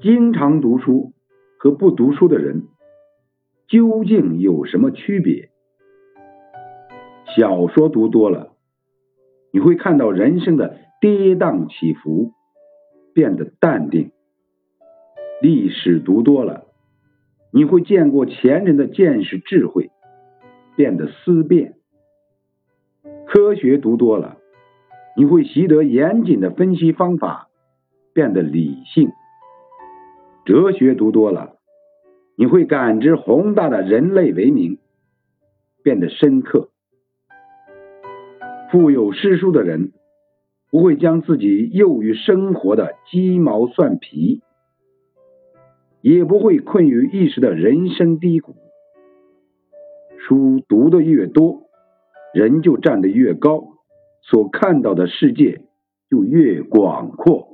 经常读书和不读书的人究竟有什么区别？小说读多了，你会看到人生的跌宕起伏，变得淡定；历史读多了，你会见过前人的见识智慧，变得思辨；科学读多了，你会习得严谨的分析方法，变得理性。哲学读多了，你会感知宏大的人类文明，变得深刻。富有诗书的人，不会将自己囿于生活的鸡毛蒜皮，也不会困于一时的人生低谷。书读的越多，人就站得越高，所看到的世界就越广阔。